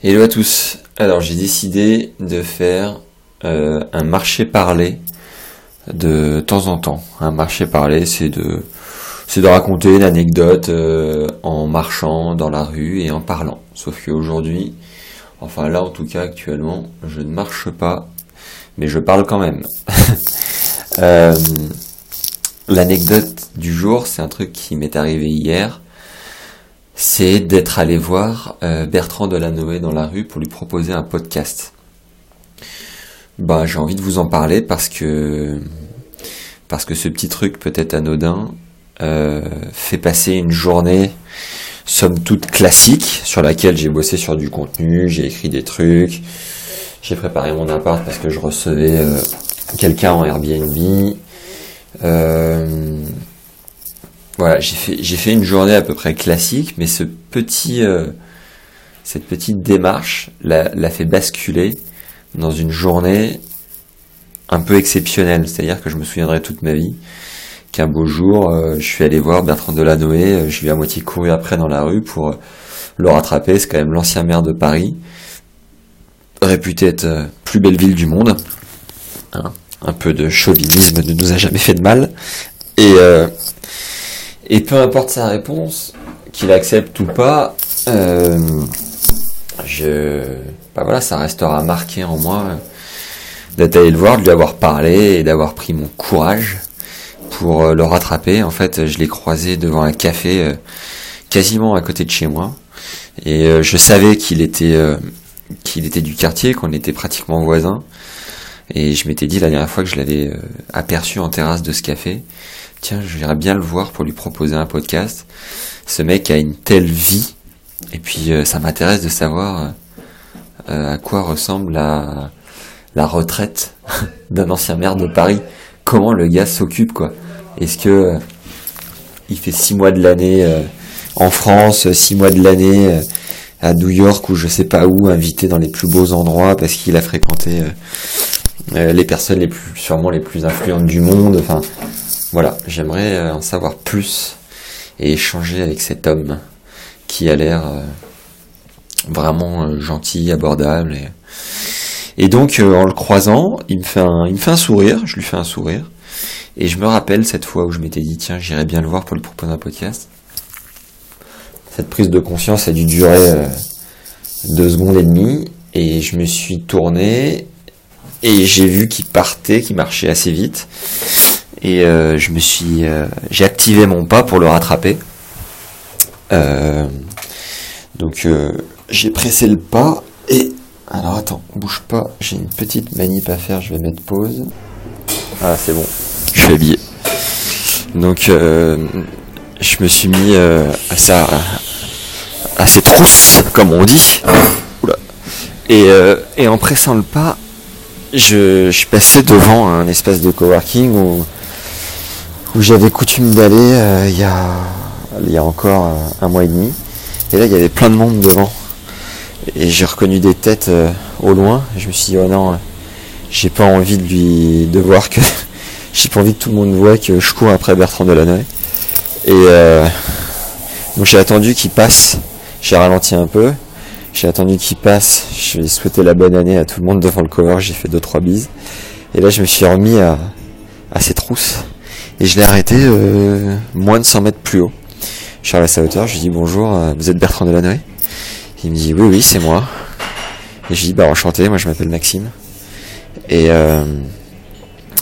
Hello à tous. Alors j'ai décidé de faire euh, un marché parlé de temps en temps. Un marché parlé, c'est de c'est de raconter une anecdote euh, en marchant dans la rue et en parlant. Sauf qu'aujourd'hui, enfin là en tout cas actuellement, je ne marche pas, mais je parle quand même. Euh, l'anecdote du jour, c'est un truc qui m'est arrivé hier c'est d'être allé voir euh, Bertrand Delanoë dans la rue pour lui proposer un podcast. Bah, j'ai envie de vous en parler parce que parce que ce petit truc peut-être anodin euh, fait passer une journée somme toute classique sur laquelle j'ai bossé sur du contenu, j'ai écrit des trucs, j'ai préparé mon appart parce que je recevais euh, quelqu'un en Airbnb. Voilà, j'ai fait, une journée à peu près classique, mais ce petit, euh, cette petite démarche l'a, fait basculer dans une journée un peu exceptionnelle. C'est-à-dire que je me souviendrai toute ma vie qu'un beau jour, euh, je suis allé voir Bertrand Delanoë, euh, je lui ai à moitié couru après dans la rue pour le rattraper. C'est quand même l'ancien maire de Paris, réputé être plus belle ville du monde. Hein un peu de chauvinisme ne nous a jamais fait de mal. Et et peu importe sa réponse, qu'il accepte ou pas, euh, je, bah voilà, ça restera marqué en moi d'être allé le voir, de lui avoir parlé et d'avoir pris mon courage pour euh, le rattraper. En fait, je l'ai croisé devant un café euh, quasiment à côté de chez moi. Et je savais qu'il était, qu'il était du quartier, qu'on était pratiquement voisins. Et je m'étais dit la dernière fois que je l'avais aperçu en terrasse de ce café, tiens, j'irais bien le voir pour lui proposer un podcast. Ce mec a une telle vie, et puis euh, ça m'intéresse de savoir euh, euh, à quoi ressemble la, la retraite d'un ancien maire de Paris. Comment le gars s'occupe, quoi. Est-ce que il fait six mois de l'année en France, six mois de l'année à New York ou je sais pas où, invité dans les plus beaux endroits parce qu'il a fréquenté les personnes les plus, sûrement les plus influentes du monde. Voilà, j'aimerais euh, en savoir plus et échanger avec cet homme qui a l'air euh, vraiment euh, gentil, abordable. Et, donc en le croisant, il me, fait un, il me fait un sourire, je lui fais un sourire. Et je me rappelle cette fois où je m'étais dit, tiens, j'irai bien le voir pour lui proposer un podcast. Cette prise de conscience a dû durer deux secondes et demie. Et je me suis tourné et j'ai vu qu'il partait, qu'il marchait assez vite et euh, je me suis euh, j'ai activé mon pas pour le rattraper. Euh, donc j'ai pressé le pas et alors attends bouge pas j'ai une petite manip à faire je vais mettre pause. Ah c'est bon je suis habillé. Donc je me suis mis à ça à ces trousses comme on dit. Et, et en pressant le pas je, je suis passé devant un espace de coworking où où j'avais coutume d'aller euh, il, y a, il y a encore euh, un mois et demi. Et là, il y avait plein de monde devant. Et j'ai reconnu des têtes euh, au loin. Je me suis dit, oh non, j'ai pas envie de lui de voir que j'ai pas envie que tout le monde voit que je cours après Bertrand Delanoë. Et donc j'ai attendu qu'il passe. J'ai ralenti un peu. J'ai attendu qu'il passe. Je souhaité la bonne année à tout le monde devant le cover. J'ai fait deux trois bises. Et là, je me suis remis à, à ses trousses. Et je l'ai arrêté euh, moins de 100 mètres plus haut. Je suis à sa hauteur, je lui dis bonjour, euh, vous êtes Bertrand Delanoë? Il me dit oui, oui, c'est moi. Et je lui dis bah enchanté, moi je m'appelle Maxime. Et, euh,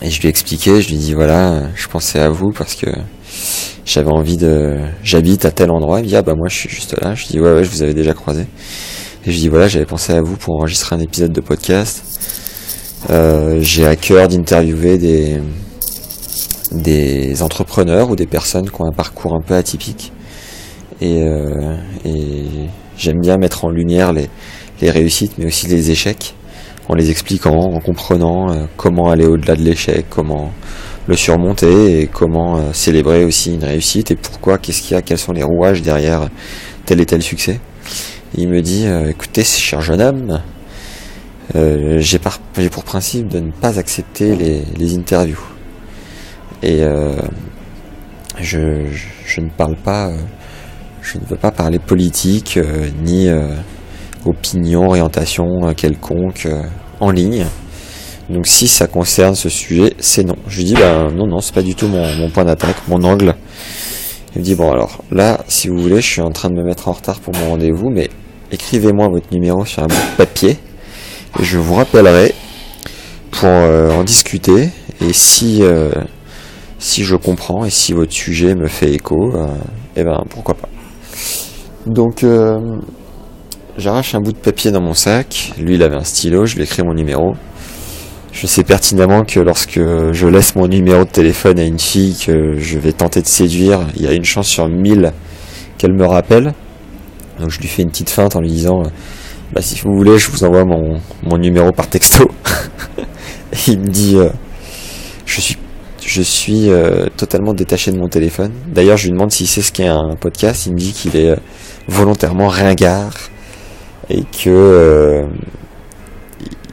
et je lui ai expliqué, je lui dis voilà, je pensais à vous parce que j'avais envie de... J'habite à tel endroit. Il me dit ah bah moi je suis juste là. Je lui dis ouais ouais, je vous avais déjà croisé. Et je lui dis voilà, j'avais pensé à vous pour enregistrer un épisode de podcast. Euh, j'ai à cœur d'interviewer des des entrepreneurs ou des personnes qui ont un parcours un peu atypique. Et, euh, j'aime bien mettre en lumière les, réussites, mais aussi les échecs, en les expliquant, en comprenant euh, comment aller au-delà de l'échec, comment le surmonter et comment euh, célébrer aussi une réussite et pourquoi, qu'est-ce qu'il y a, quels sont les rouages derrière tel et tel succès. il me dit, écoutez, cher jeune homme, j'ai pour principe de ne pas accepter les interviews. Et euh, je, ne parle pas, euh, je ne veux pas parler politique, euh, ni opinion, orientation quelconque en ligne. Donc si ça concerne ce sujet, c'est non. Je lui dis bah non non, c'est pas du tout mon point d'attaque, mon angle. Il me dit bon alors là, si vous voulez, je suis en train de me mettre en retard pour mon rendez-vous, mais écrivez-moi votre numéro sur un bout de papier et je vous rappellerai pour en discuter et si si je comprends et si votre sujet me fait écho, euh, eh ben pourquoi pas. Donc euh, j'arrache un bout de papier dans mon sac, lui il avait un stylo, je lui écris mon numéro. Je sais pertinemment que lorsque je laisse mon numéro de téléphone à une fille que je vais tenter de séduire, il y a une chance sur mille qu'elle me rappelle. Donc je lui fais une petite feinte en lui disant bah, si vous voulez je vous envoie mon, numéro par texto. il me dit euh, je suis je suis euh, totalement détaché de mon téléphone. D'ailleurs, je lui demande s'il sait ce qu'est un podcast. Il me dit qu'il est euh, volontairement ringard et que euh,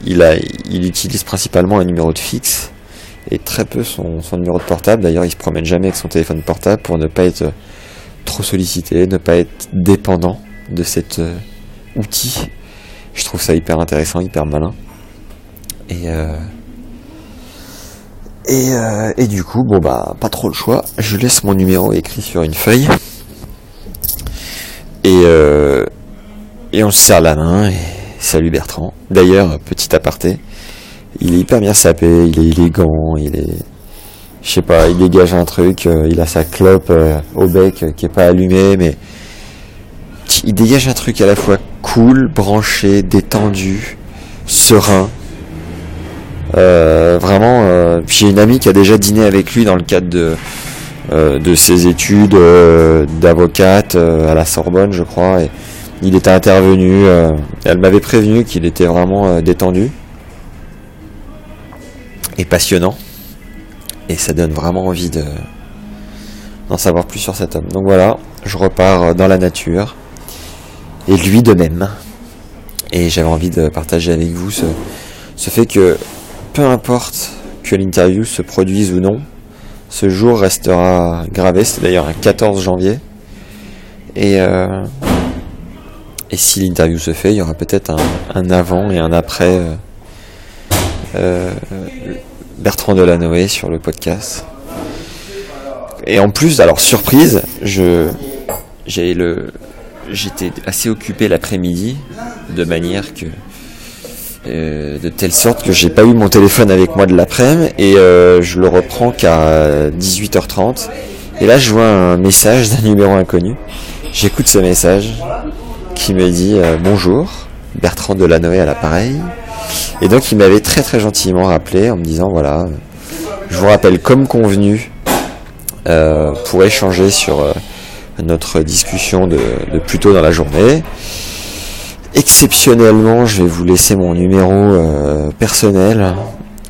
il, a, il utilise principalement un numéro de fixe et très peu son, son numéro de portable. D'ailleurs, il se promène jamais avec son téléphone portable pour ne pas être trop sollicité, ne pas être dépendant de cet outil. Je trouve ça hyper intéressant, hyper malin. Et et, euh, et, du coup, bon bah, pas trop le choix. Je laisse mon numéro écrit sur une feuille. Et, euh, et on se serre la main. Et salut Bertrand. D'ailleurs, petit aparté, il est hyper bien sapé, il est élégant, il est, je sais pas, il dégage un truc. Euh, il a sa clope au bec qui est pas allumée, mais il dégage un truc à la fois cool, branché, détendu, serein. Euh, vraiment, euh, j'ai une amie qui a déjà dîné avec lui dans le cadre de, euh, de ses études d'avocate à la Sorbonne, je crois. Et il était intervenu. elle m'avait prévenu qu'il était vraiment détendu et passionnant. Et ça donne vraiment envie de d'en savoir plus sur cet homme. Donc voilà, je repars dans la nature. Et lui de même. Et j'avais envie de partager avec vous ce, ce fait que peu importe que l'interview se produise ou non, ce jour restera gravé. C'est d'ailleurs un 14 janvier. Et, euh, et si l'interview se fait, il y aura peut-être un, avant et un après euh, euh, Bertrand Delanoë sur le podcast. Et en plus, alors surprise, je j'ai le j'étais assez occupé l'après-midi de manière que euh, de telle sorte que j'ai pas eu mon téléphone avec moi de l'après-midi et euh, je le reprends qu'à 18h30 et là je vois un message d'un numéro inconnu. J'écoute ce message qui me dit euh, bonjour Bertrand Delanoë à l'appareil. Et donc il m'avait très très gentiment rappelé en me disant voilà je vous rappelle comme convenu pour échanger sur notre discussion de plus tôt dans la journée Exceptionnellement, je vais vous laisser mon numéro euh, personnel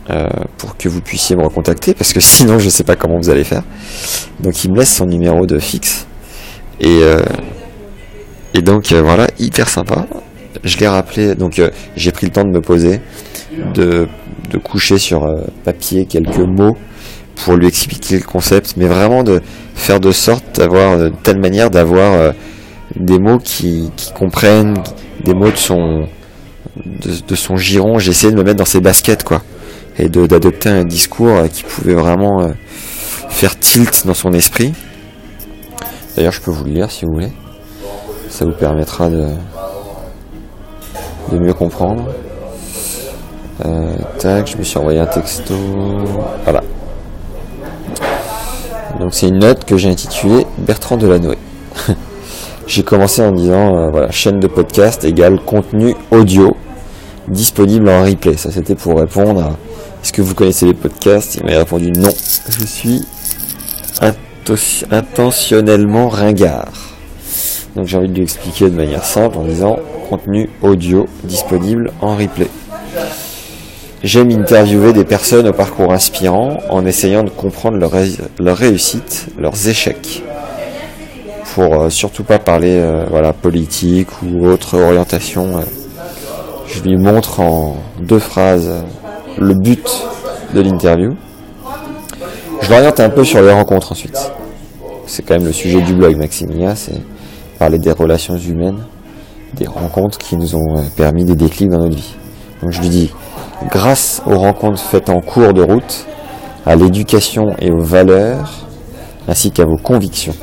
euh, pour que vous puissiez me recontacter, parce que sinon je ne sais pas comment vous allez faire. Donc il me laisse son numéro de fixe. Et, euh, donc voilà, hyper sympa. Je l'ai rappelé, donc j'ai pris le temps de me poser, de, de coucher sur papier quelques mots pour lui expliquer le concept, mais vraiment de faire de sorte d'avoir de telle manière d'avoir des mots qui, comprennent, des mots de son, de, son giron. J'ai essayé de me mettre dans ses baskets, quoi. Et d'adopter un discours qui pouvait vraiment euh, faire tilt dans son esprit. D'ailleurs, je peux vous le lire si vous voulez. Ça vous permettra de, de mieux comprendre. Euh, tac, je me suis envoyé un texto. Voilà. Donc c'est une note que j'ai intitulée Bertrand Delanoë. J'ai commencé en disant, euh, voilà, chaîne de podcast égale contenu audio disponible en replay. Ça, c'était pour répondre à est-ce que vous connaissez les podcasts? Il m'a répondu non. Je suis intentionnellement ringard. Donc j'ai envie de lui expliquer de manière simple en disant contenu audio disponible en replay. J'aime interviewer des personnes au parcours inspirant en essayant de comprendre leur, leur réussite, leurs échecs pour euh, surtout pas parler euh, voilà politique ou autre orientation. je lui montre en deux phrases le but de l'interview. Je l'oriente un peu sur les rencontres ensuite. C'est quand même le sujet du blog Maxinia, c'est parler des relations humaines. des rencontres qui nous ont permis des déclics dans notre vie. Donc je lui dis, grâce aux rencontres faites en cours de route, à l'éducation et aux valeurs, ainsi qu'à vos convictions.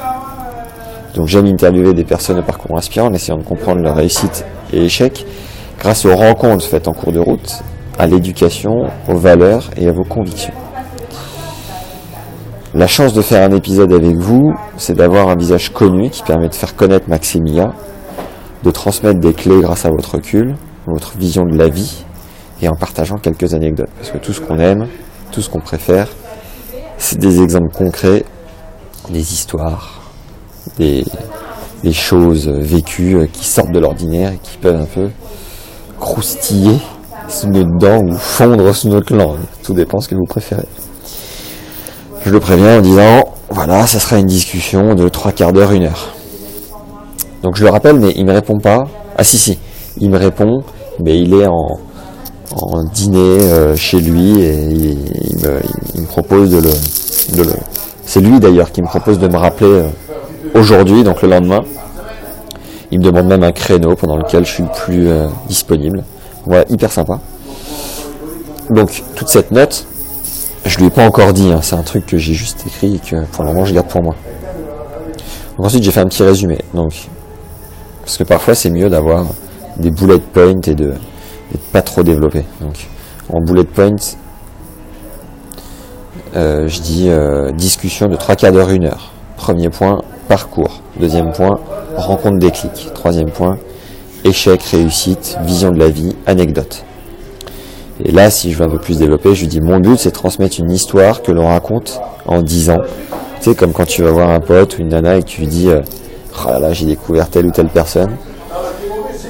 Donc j'aime interviewer des personnes au parcours inspirant en essayant de comprendre leur réussite et échec grâce aux rencontres faites en cours de route, à l'éducation, aux valeurs et à vos convictions. La chance de faire un épisode avec vous, c'est d'avoir un visage connu qui permet de faire connaître Maximia, de transmettre des clés grâce à votre recul, votre vision de la vie, et en partageant quelques anecdotes. Parce que tout ce qu'on aime, tout ce qu'on préfère, c'est des exemples concrets, des histoires, des, choses vécues qui sortent de l'ordinaire et qui peuvent un peu croustiller sous notre dents ou fondre sous notre langue. Tout dépend ce que vous préférez. Je le préviens en disant, voilà, ça sera une discussion de trois quarts d'heure, une heure. Donc je le rappelle, mais il me répond pas. Ah si si, il me répond, mais il est en, dîner euh, chez lui et il, me, propose de le, le c'est lui d'ailleurs qui me propose de me rappeler euh, aujourd'hui, donc le lendemain. Il me demande même un créneau pendant lequel je suis plus euh, disponible. Voilà, hyper sympa. Donc toute cette note, je lui ai pas encore dit, hein. c'est un truc que j'ai juste écrit et que pour le moment je garde pour moi. ensuite j'ai fait un petit résumé. Donc, parce que parfois c'est mieux d'avoir des bullet points et de, pas trop développer. Donc en bullet points, euh, je dis euh, discussion de trois quarts d'heure, une heure. Premier point, parcours. Deuxième point, rencontre déclic. Troisième point, échec, réussite, vision de la vie, anecdote. Et là, si je veux un peu plus développer, je lui dis mon but c'est de transmettre une histoire que l'on raconte en 10 ans. Tu sais, comme quand tu vas voir un pote ou une nana et que tu lui dis euh, oh j'ai découvert telle ou telle personne.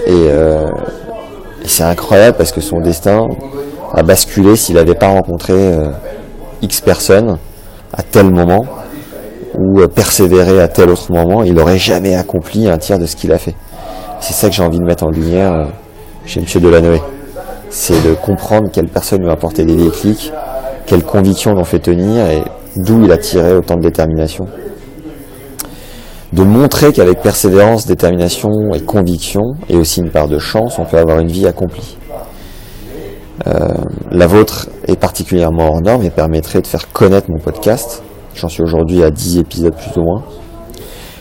Et, euh, c'est incroyable parce que son destin a basculé s'il n'avait pas rencontré euh, X personnes à tel moment ou persévéré à tel autre moment, il n'aurait jamais accompli un tiers de ce qu'il a fait. C'est ça que j'ai envie de mettre en lumière chez M. Delanoë c'est de comprendre quelle personne lui a apporté des déclics, quelles convictions l'ont fait tenir et d'où il a tiré autant de détermination. De montrer qu'avec persévérance, détermination et conviction, et aussi une part de chance, on peut avoir une vie accomplie. Euh, la vôtre est particulièrement hors norme et permettrait de faire connaître mon podcast. J'en suis aujourd'hui à 10 épisodes plus ou moins.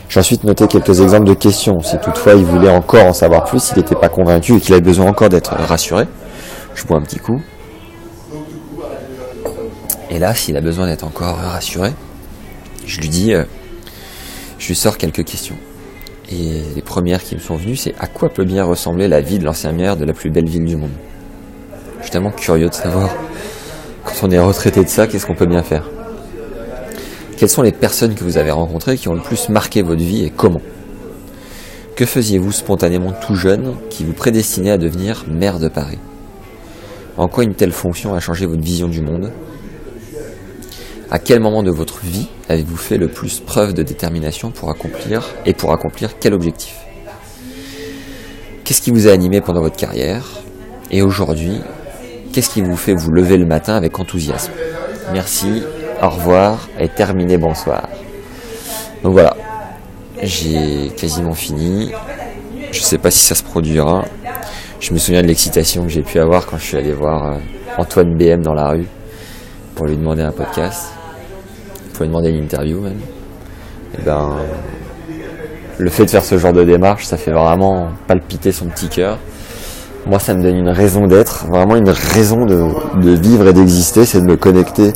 J'ai ensuite noté quelques exemples de questions. Si toutefois il voulait encore en savoir plus, s'il n'était pas convaincu et qu'il avait besoin encore d'être rassuré, je bois un petit coup. Et là, s'il a besoin d'être encore rassuré, je lui dis, euh, je lui sors quelques questions. Et les premières qui me sont venues, c'est à quoi peut bien ressembler la vie de l'ancien maire de la plus belle ville du monde? Je suis tellement curieux de savoir, quand on est retraité de ça, qu'est-ce qu'on peut bien faire? Quelles sont les personnes que vous avez rencontrées qui ont le plus marqué votre vie et comment? Que faisiez-vous spontanément tout jeune qui vous prédestinait à devenir maire de Paris? En quoi une telle fonction a changé votre vision du monde? À quel moment de votre vie avez-vous fait le plus preuve de détermination pour accomplir et pour accomplir quel objectif? Qu'est-ce qui vous a animé pendant votre carrière? Et aujourd'hui, qu'est-ce qui vous fait vous lever le matin avec enthousiasme? Merci, au revoir et terminé, bonsoir. Donc voilà, j'ai quasiment fini. Je ne sais pas si ça se produira. Je me souviens de l'excitation que j'ai pu avoir quand je suis allé voir euh, Antoine BM dans la rue pour lui demander un podcast, pour lui demander une interview même. Et ben, le fait de faire ce genre de démarche, ça fait vraiment palpiter son petit cœur. Moi, ça me donne une raison d'être, vraiment une raison de, vivre et d'exister, c'est de me connecter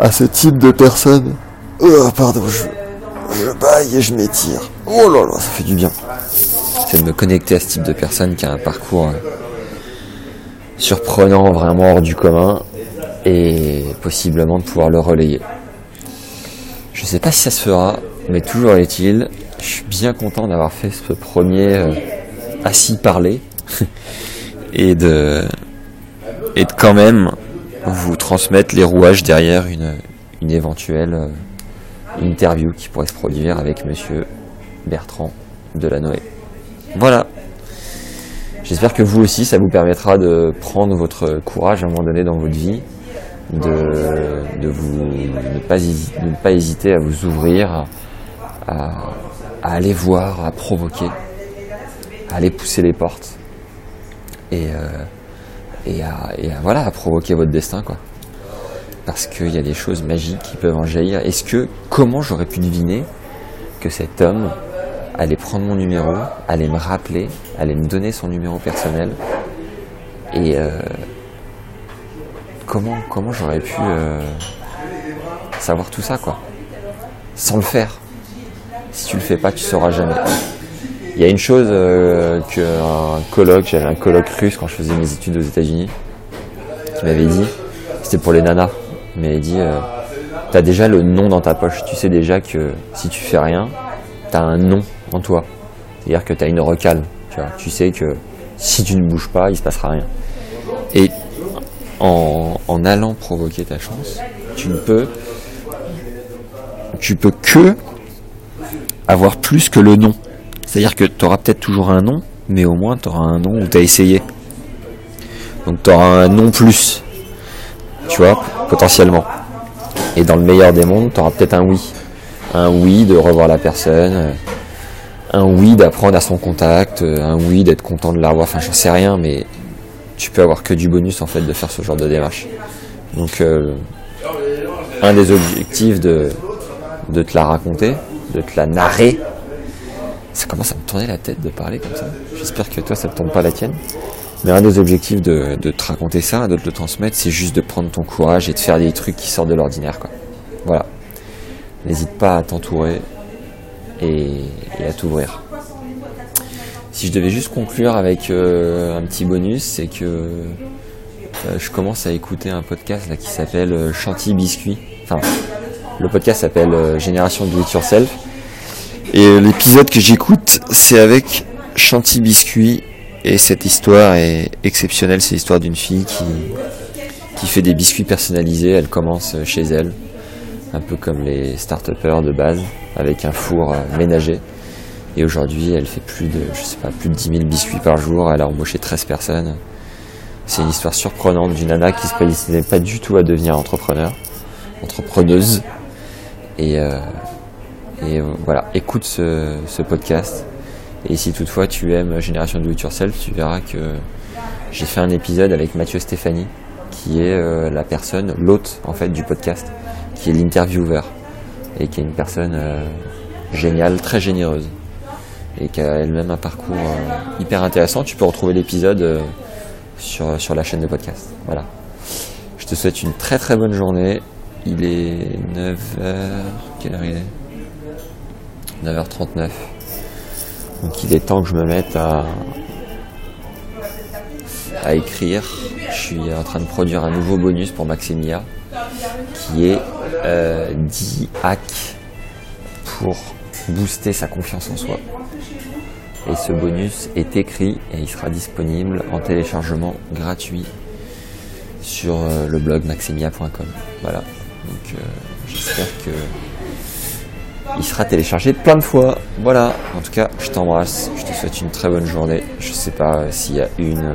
à ce type de personnes. Oh, pardon, je, baille et je m'étire. Oh là là, ça fait du bien c'est de me connecter à ce type de personne qui a un parcours euh, surprenant, vraiment hors du commun, et possiblement de pouvoir le relayer. Je sais pas si ça se fera, mais toujours est-il, je suis bien content d'avoir fait ce premier euh, assis parler et de et de quand même vous transmettre les rouages derrière une, une éventuelle euh, interview qui pourrait se produire avec Monsieur Bertrand Delanoë. Voilà. J'espère que vous aussi, ça vous permettra de prendre votre courage à un moment donné dans votre vie, de, vous ne pas, ne pas, hésiter à vous ouvrir, à, aller voir, à provoquer, aller pousser les portes et, et, à, voilà, à provoquer votre destin, quoi. Parce qu'il y a des choses magiques qui peuvent en jaillir. Est-ce que, comment j'aurais pu deviner que cet homme allait prendre mon numéro, allait me rappeler, allait me donner son numéro personnel et comment, comment j'aurais pu savoir tout ça, quoi, sans le faire. Si tu le fais pas, tu sauras jamais. Il y a une chose euh, qu'un colloque, j'avais un colloque russe quand je faisais mes études aux États-Unis, qui m'avait dit, c'était pour les nanas, il m'avait dit, euh, t'as déjà le nom dans ta poche, tu sais déjà que si tu fais rien, t'as un nom en toi. C'est-à-dire que t'as une recale, tu vois. Tu sais que si tu ne bouges pas, il se passera rien. Et en, allant provoquer ta chance, tu ne peux, tu peux que avoir plus que le nom. C'est-à-dire que tu auras peut-être toujours un nom, mais au moins tu auras un nom où tu as essayé. Donc tu auras un nom plus. Tu vois, potentiellement. Et dans le meilleur des mondes, tu auras peut-être un oui. Un oui de revoir la personne. Un oui d'apprendre à son contact. Un oui d'être content de la revoir. Enfin, j'en sais rien, mais tu peux avoir que du bonus en fait de faire ce genre de démarche. Donc, euh, un des objectifs de, de te la raconter, de te la narrer, ça commence à me tourner la tête de parler comme ça. J'espère que toi, ça ne tourne pas la tienne. Mais un des objectifs de, te raconter ça, de te le transmettre, c'est juste de prendre ton courage et de faire des trucs qui sortent de l'ordinaire. Voilà. N'hésite pas à t'entourer et, à t'ouvrir. Si je devais juste conclure avec euh, un petit bonus, c'est que euh, je commence à écouter un podcast qui s'appelle euh, Chantilly Biscuit. Enfin, le podcast s'appelle Génération Do It Yourself. Et l'épisode que j'écoute, c'est avec Chanty Biscuit. Et cette histoire est exceptionnelle. C'est l'histoire d'une fille qui, qui fait des biscuits personnalisés. Elle commence chez elle, un peu comme les start de base, avec un four euh, ménager. Et aujourd'hui, elle fait plus de, je sais pas, plus de 10 000 biscuits par jour. Elle a embauché 13 personnes. C'est une histoire surprenante d'une nana qui se prédestinait pas du tout à devenir entrepreneur, entrepreneuse. Et, euh, et euh, voilà, écoute ce, podcast. Et si toutefois tu aimes Génération Do It Yourself, tu verras que j'ai fait un épisode avec Mathieu Stéphanie, qui est euh, la personne, l'hôte en fait du podcast, qui est l'intervieweur et qui est une personne euh, géniale, très généreuse et qui a elle-même un parcours hyper intéressant. Tu peux retrouver l'épisode sur, sur la chaîne de podcast. Voilà. Je te souhaite une très très bonne journée. Il est 9h. Quelle heure il est? 9h39. Donc il est temps que je me mette à, écrire. Je suis en train de produire un nouveau bonus pour Maximia qui est euh, 10 hacks pour booster sa confiance en soi. Et ce bonus est écrit et il sera disponible en téléchargement gratuit sur euh, le blog maximia.com. Voilà. Donc euh, j'espère que il sera téléchargé plein de fois. Voilà, en tout cas, je t'embrasse, je te souhaite une très bonne journée. Je sais pas s'il y a une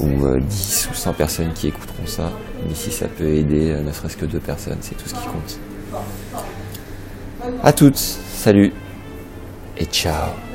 ou 10 euh, ou 100 personnes qui écouteront ça, mais si ça peut aider euh, ne serait-ce que deux personnes, c'est tout ce qui compte. À toutes, salut et ciao